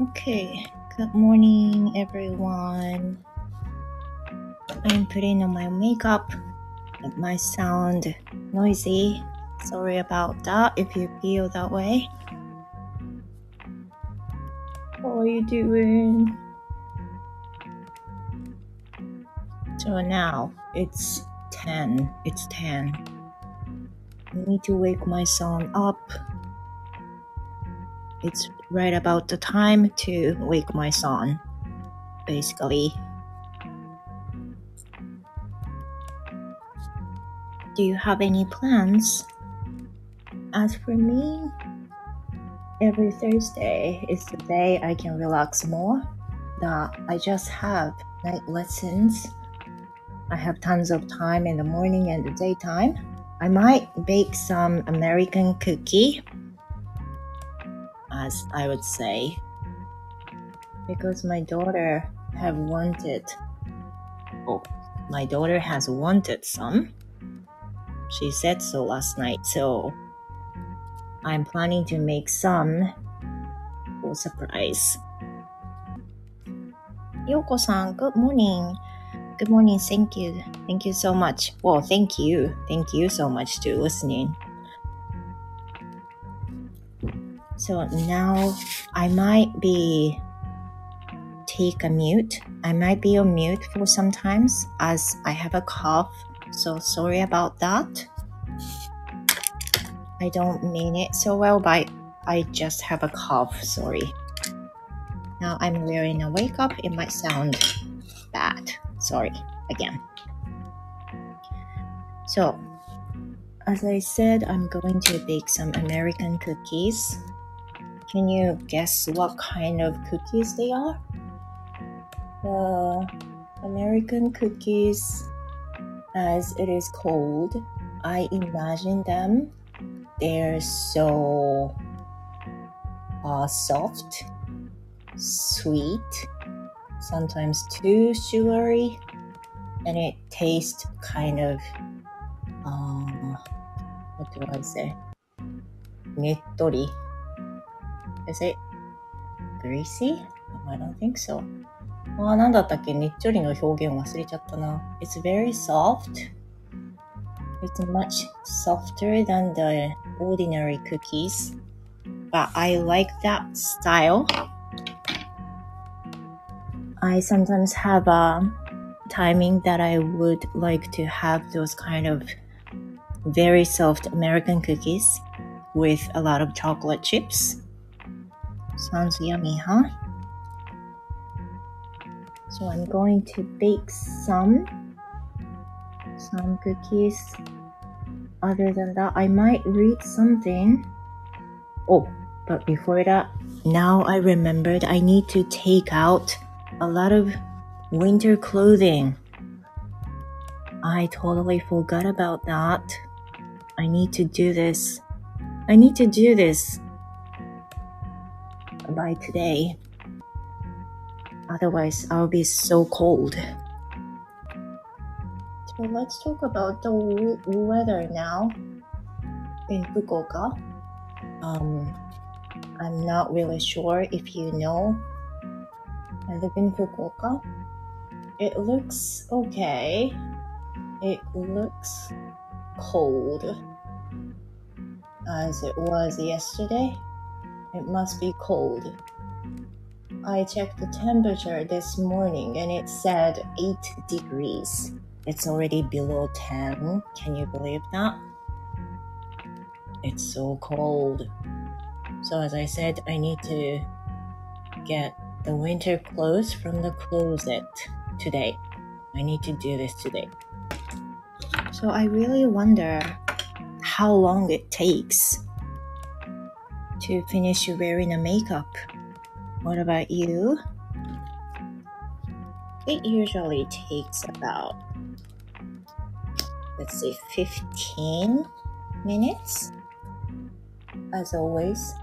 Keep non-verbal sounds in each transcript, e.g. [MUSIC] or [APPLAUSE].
Okay, good morning everyone. I'm putting on my makeup. It might sound noisy. Sorry about that if you feel that way. How are you doing? So now it's 10. It's 10. I need to wake my son up. It's right about the time to wake my son, basically. Do you have any plans? As for me, every Thursday is the day I can relax more. That I just have night lessons. I have tons of time in the morning and the daytime. I might bake some American cookie, I would say, because my daughter have wanted. Oh, my daughter has wanted some. She said so last night, so I'm planning to make some for surprise. Yoko-san, good morning. Good morning. Thank you. Thank you so much. Well, thank you. Thank you so much to listening. So now I might be take a mute. I might be on mute for sometimes as I have a cough. So sorry about that. I don't mean it so well, but I just have a cough. Sorry. Now I'm wearing a wake up. It might sound bad. Sorry again. So, as I said, I'm going to bake some American cookies. Can you guess what kind of cookies they are? The American cookies, as it is called, I imagine them. They're so uh, soft, sweet, sometimes too sugary, and it tastes kind of, um, what do I say? ねっとり Is it greasy? I don't think so. あー、なんだったっけねっちょりの表現忘れちゃったな。It's very soft. It's much softer than the ordinary cookies. But I like that style. I sometimes have a timing that I would like to have those kind of very soft American cookies with a lot of chocolate chips. Sounds yummy, huh? So I'm going to bake some some cookies. Other than that, I might read something. Oh, but before that, now I remembered I need to take out a lot of winter clothing. I totally forgot about that. I need to do this. I need to do this by today. Otherwise, I'll be so cold. So let's talk about the weather now in Fukuoka. Um, I'm not really sure if you know. I live in Fukuoka. It looks okay. It looks cold as it was yesterday. It must be cold. I checked the temperature this morning and it said 8 degrees. It's already below 10. Can you believe that? It's so cold. So, as I said, I need to get the winter clothes from the closet today. I need to do this today. So, I really wonder how long it takes to finish wearing a makeup. What about you? It usually takes about, let's say, 15 minutes, as always.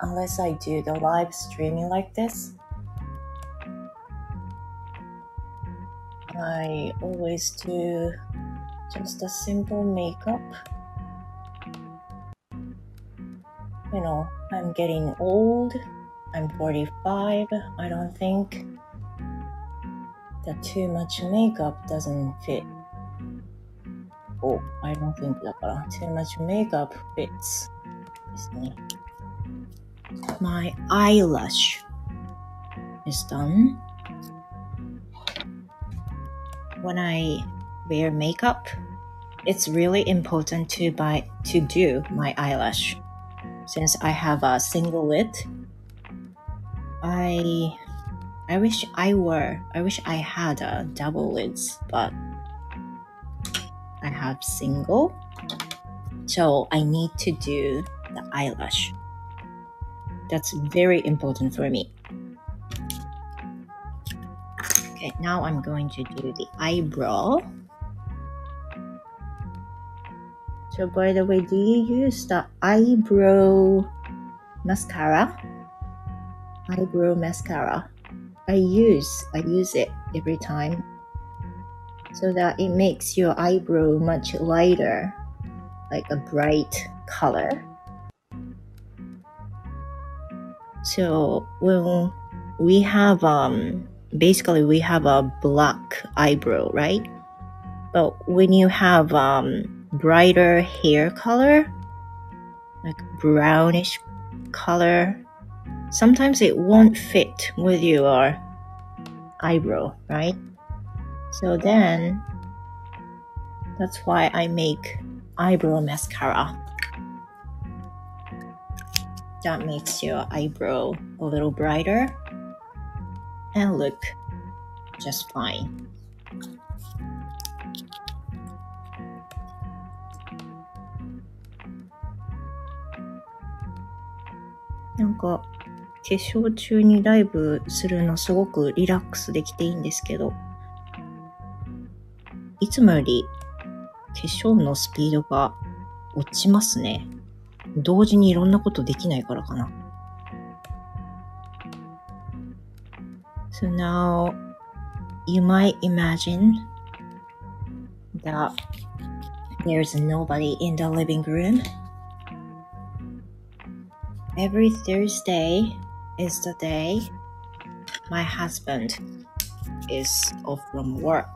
Unless I do the live streaming like this, I always do just a simple makeup. You know, I'm getting old. I'm 45. I don't think that too much makeup doesn't fit. Oh, I don't think だから too much makeup fits ですね。My eyelash is done. When I wear makeup, it's really important to buy to do my eyelash. Since I have a single lid, I I wish I were I wish I had a double lids, but I have single. So I need to do the eyelash. That's very important for me. Okay, now I'm going to do the eyebrow. So by the way, do you use the eyebrow mascara? Eyebrow mascara. I use I use it every time so that it makes your eyebrow much lighter, like a bright color. So when we have um basically we have a black eyebrow, right? But when you have um brighter hair color, like brownish color, sometimes it won't fit with your eyebrow, right? So then that's why I make eyebrow mascara. That makes your eyebrow a little brighter and look just fine. なんか化粧中にライブするのすごくリラックスできていいんですけど、いつもより化粧のスピードが落ちますね。同時にいろんなことできないからかな。So now you might imagine that there's nobody in the living room. Every Thursday is the day my husband is off from work.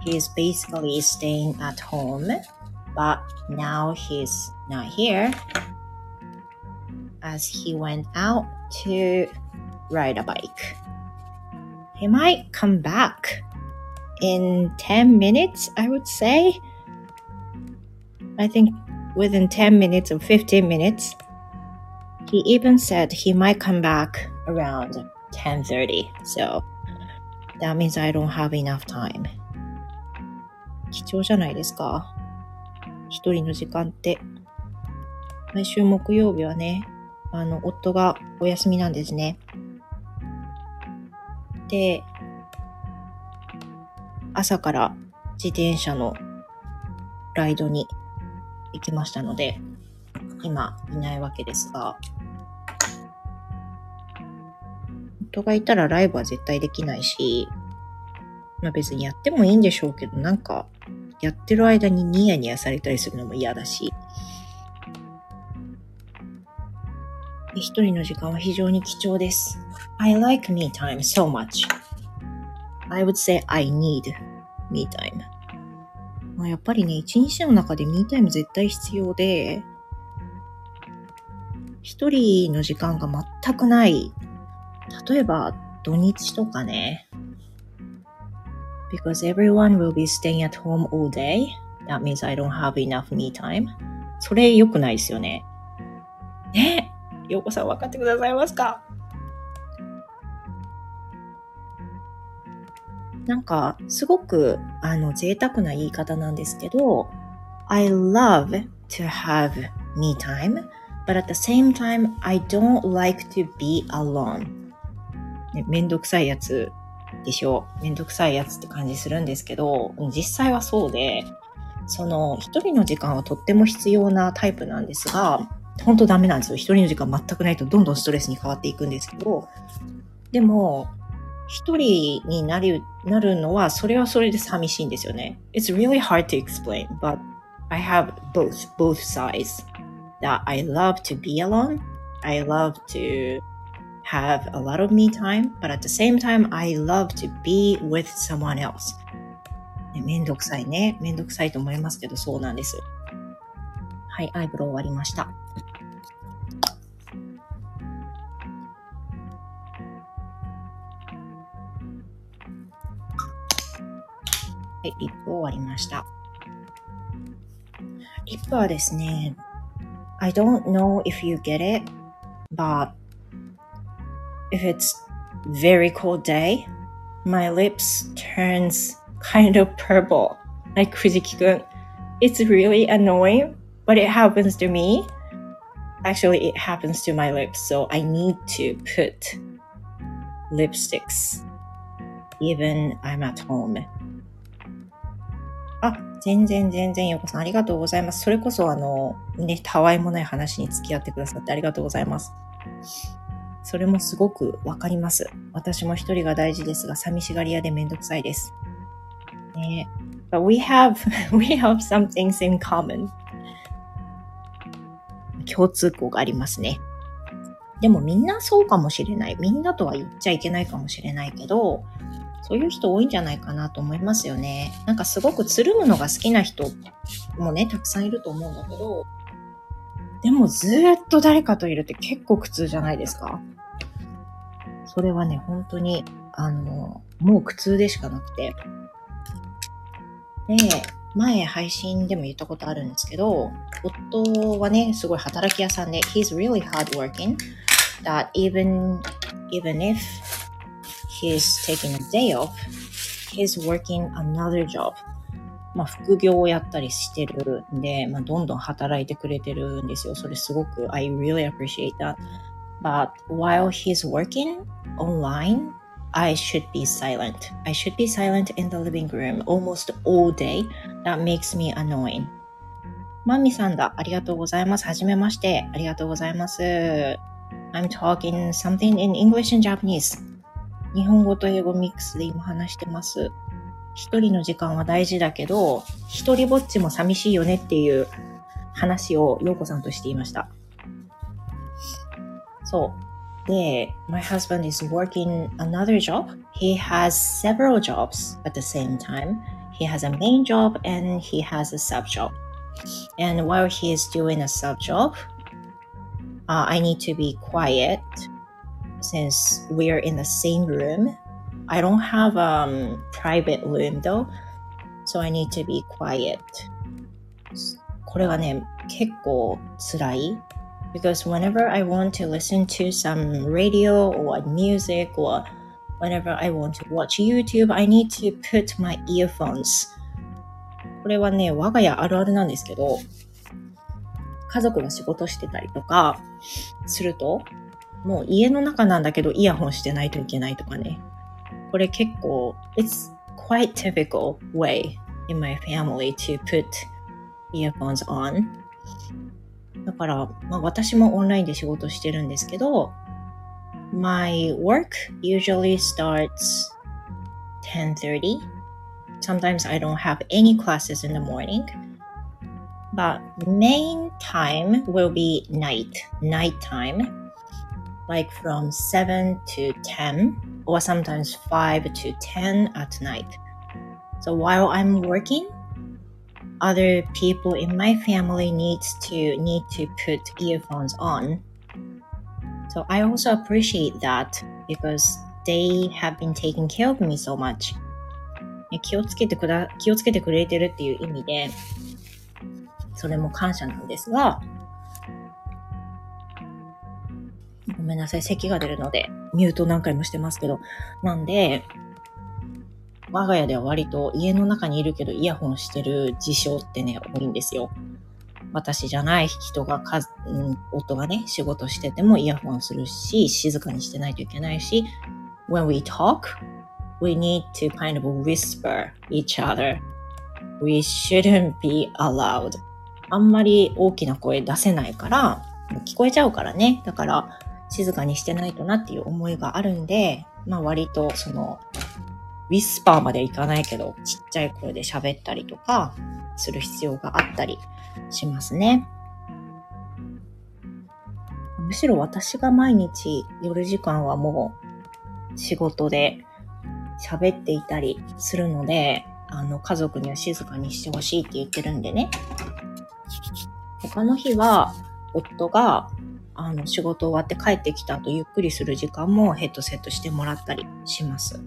He's basically staying at home, but now he's not here as he went out to ride a bike. He might come back in 10 minutes, I would say. I think within 10 minutes or 15 minutes. He even said he might come back around 10:30. So that means I don't have enough time. 貴重じゃないですか。一人の時間って。毎週木曜日はね、あの、夫がお休みなんですね。で、朝から自転車のライドに行きましたので、今いないわけですが、夫がいたらライブは絶対できないし、まあ別にやってもいいんでしょうけど、なんか、やってる間にニヤニヤされたりするのも嫌だし、一人の時間は非常に貴重です。I like me time so much. I would say I need me time. まあやっぱりね、一日の中で me time 絶対必要で、一人の時間が全くない例えば土日とかね。Because everyone will be staying at home all day. That means I don't have enough me time. それ良くないですよね。ねようこさん分かってくださいますかなんか、すごく、あの、贅沢な言い方なんですけど、I love to have me time, but at the same time, I don't like to be alone. ね、めんどくさいやつでしょ？う。めんどくさいやつって感じするんですけど、実際はそうで、その一人の時間はとっても必要なタイプなんですが、本当ダメなんですよ。一人の時間全くないとどんどんストレスに変わっていくんですけど、でも、一人になるなるのは、それはそれで寂しいんですよね。It's really hard to explain, but I have both, both sides that I love to be alone I love to have a lot of me time, but at the same time, I love to be with someone else. めんどくさいね。めんどくさいと思いますけど、そうなんです。はい、アイブロウ終わりました。はい、リップ終わりました。リップはですね、I don't know if you get it, but if it's very cold day, my lips turns kind of purple, like Fujiki-kun. It's really annoying, but it happens to me. Actually, it happens to my lips, so I need to put lipsticks even I'm at home. あ、全然全然、よこさんありがとうございます。それこそあの、ね、たわいもない話に付き合ってくださってありがとうございます。 それもすごくわかります。私も一人が大事ですが、寂しがり屋でめんどくさいです。ね、But we have, [LAUGHS] we have some things in common. 共通項がありますね。でもみんなそうかもしれない。みんなとは言っちゃいけないかもしれないけど、そういう人多いんじゃないかなと思いますよね。なんかすごくつるむのが好きな人もね、たくさんいると思うんだけど、でもずっと誰かといるって結構苦痛じゃないですか？それはね、本当に、あの、もう苦痛でしかなくて。で、前配信でも言ったことあるんですけど、夫はね、すごい働き屋さんで、he's really hardworking, that even, even if he's taking a day off, he's working another job. まあ、副業をやったりしてるんで、まあ、どんどん働いてくれてるんですよ。それすごく、I really appreciate that. But while he's working online, I should be silent. I should be silent in the living room almost all day. That makes me annoying. マミさんだ。ありがとうございます。はじめまして。ありがとうございます。I'm talking something in English and Japanese. 日本語と英語ミックスで今話してます。一人の時間は大事だけど、一人ぼっちも寂しいよねっていう話を陽子さんとしていました。そう。で、my husband is working another job. He has several jobs at the same time. He has a main job and he has a sub job. And while he is doing a sub job, uh, I need to be quiet since we are in the same room. I don't have a um, private room though, so I need to be quiet. これがね、結構辛い。Because whenever I want to listen to some radio or music or whenever I want to watch YouTube, I need to put my earphones. これはね、我が家あるあるなんですけど、家族が仕事してたりとかすると、もう家の中なんだけどイヤホンしてないといけないとかね。これ結構、it's quite typical way in my family to put earphones on. だから、まあ、私もオンラインで仕事してるんですけど、my work usually starts 10:30. Sometimes I don't have any classes in the morning. But main time will be night, night time. like from 7 to 10 or sometimes 5 to 10 at night. So while I'm working, other people in my family needs to need to put earphones on. So I also appreciate that because they have been taking care of me so much. 気をつけてくだ、気をつけてくれてるっていう意味で、それも感謝なんですが、 ごめんなさい、咳が出るので、ミュート何回もしてますけど。なんで、我が家では割と家の中にいるけどイヤホンしてる事象ってね、多いんですよ。私じゃない人がか、うん、夫がね、仕事しててもイヤホンするし、静かにしてないといけないし、when we talk, we need to kind of whisper each other. We shouldn't be allowed. あんまり大きな声出せないから、聞こえちゃうからね。だから、静かにしてないとなっていう思いがあるんで、まあ割とその、ウィスパーまでいかないけど、ちっちゃい声で喋ったりとかする必要があったりしますね。むしろ私が毎日夜時間はもう仕事で喋っていたりするので、あの、家族には静かにしてほしいって言ってるんでね。他の日は、夫が、あの、仕事終わって帰ってきた後、ゆっくりする時間もヘッドセットしてもらったりします。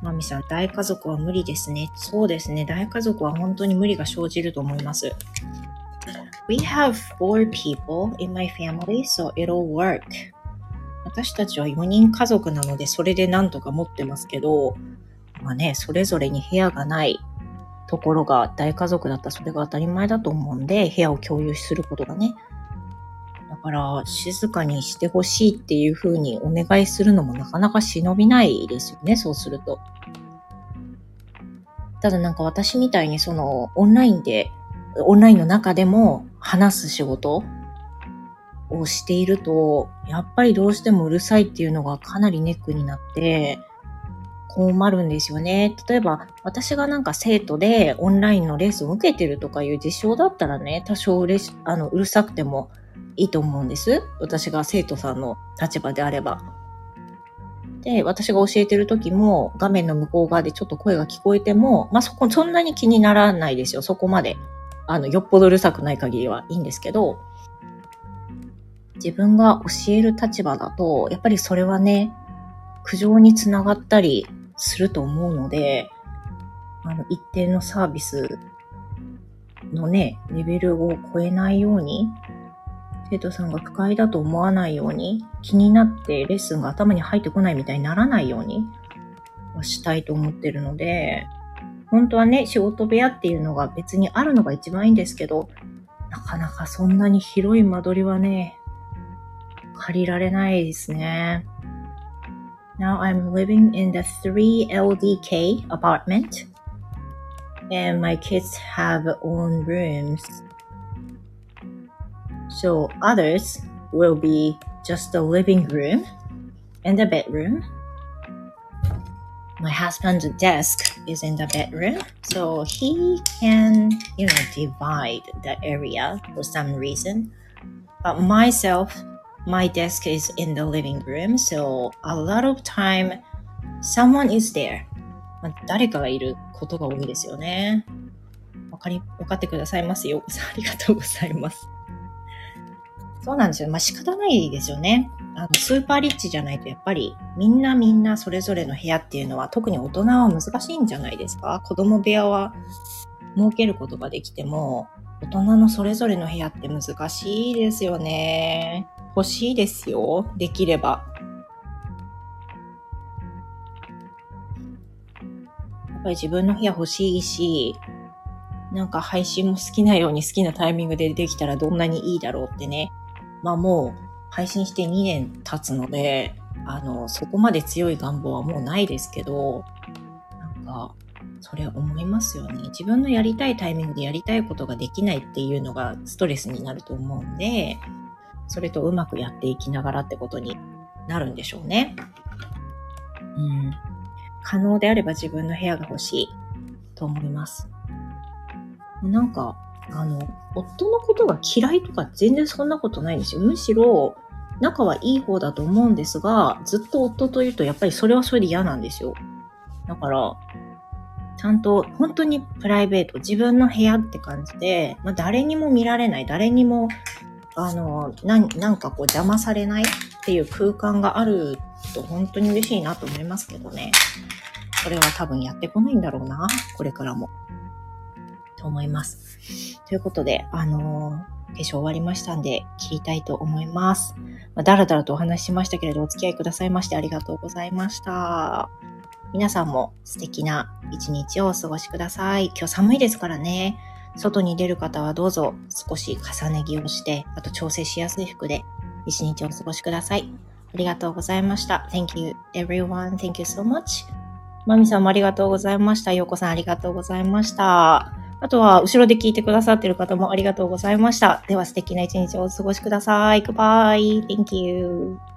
マミさん、大家族は無理ですね。そうですね。大家族は本当に無理が生じると思います。We have four people in my family, so it'll work. 私たちは4人家族なので、それでなんとか持ってますけど、まあね、それぞれに部屋がないところが大家族だったらそれが当たり前だと思うんで、部屋を共有することがね。から、静かにしてほしいっていう風にお願いするのもなかなか忍びないですよね、そうすると。ただなんか私みたいにそのオンラインで、オンラインの中でも話す仕事をしていると、やっぱりどうしてもうるさいっていうのがかなりネックになって、困るんですよね。例えば、私がなんか生徒でオンラインのレッスンを受けてるとかいう事象だったらね、多少うれし、あの、うるさくてもいいと思うんです。私が生徒さんの立場であれば。で、私が教えてる時も画面の向こう側でちょっと声が聞こえても、まあ、そこ、そんなに気にならないですよ。そこまで。あの、よっぽどうるさくない限りはいいんですけど、自分が教える立場だと、やっぱりそれはね、苦情につながったりすると思うので、あの、一定のサービスのね、レベルを超えないように、生徒さんが不快だと思わないように、気になってレッスンが頭に入ってこないみたいにならないようにはしたいと思ってるので、本当はね、仕事部屋っていうのが別にあるのが一番いいんですけど、なかなかそんなに広い間取りはね、借りられないですね。Now I'm living in the 3LDK apartment and my kids have own rooms. So others will be just the living room and the bedroom. My husband's desk is in the bedroom, so he can, you know, divide the area for some reason. But myself, my desk is in the living room, so a lot of time someone is there. まあ、誰かがいることが多いですよね。わかり、わかってくださいますよ。ありがとうございます。 [LAUGHS] そうなんですよ。まあ仕方ないですよね。あの、スーパーリッチじゃないとやっぱりみんなみんなそれぞれの部屋っていうのは特に大人は難しいんじゃないですか？子供部屋は設けることができても大人のそれぞれの部屋って難しいですよね。欲しいですよ。できれば。やっぱり自分の部屋欲しいし、なんか配信も好きなように好きなタイミングでできたらどんなにいいだろうってね。まあもう配信して2年経つので、あの、そこまで強い願望はもうないですけど、なんか、それ思いますよね。自分のやりたいタイミングでやりたいことができないっていうのがストレスになると思うんで、それとうまくやっていきながらってことになるんでしょうね。うん。可能であれば自分の部屋が欲しいと思います。なんか、あの、夫のことが嫌いとか全然そんなことないんですよ。むしろ、仲はいい方だと思うんですが、ずっと夫といるとやっぱりそれはそれで嫌なんですよ。だから、ちゃんと本当にプライベート、自分の部屋って感じで、まあ、誰にも見られない、誰にもあの、ななんかこう邪魔されないっていう空間があると本当に嬉しいなと思いますけどね。これは多分やってこないんだろうな。これからも。と思います。ということで、あのー、化粧終わりましたんで、切りたいと思います。まあ、だらだらとお話ししましたけれど、お付き合いくださいましてありがとうございました。皆さんも素敵な一日をお過ごしください。今日寒いですからね。外に出る方はどうぞ少し重ね着をして、あと調整しやすい服で一日をお過ごしください。ありがとうございました。Thank you everyone. Thank you so much. マミさんもありがとうございました。ヨーコさんありがとうございました。あとは、後ろで聞いてくださっている方もありがとうございました。では素敵な一日をお過ごしください。Goodbye. Thank you.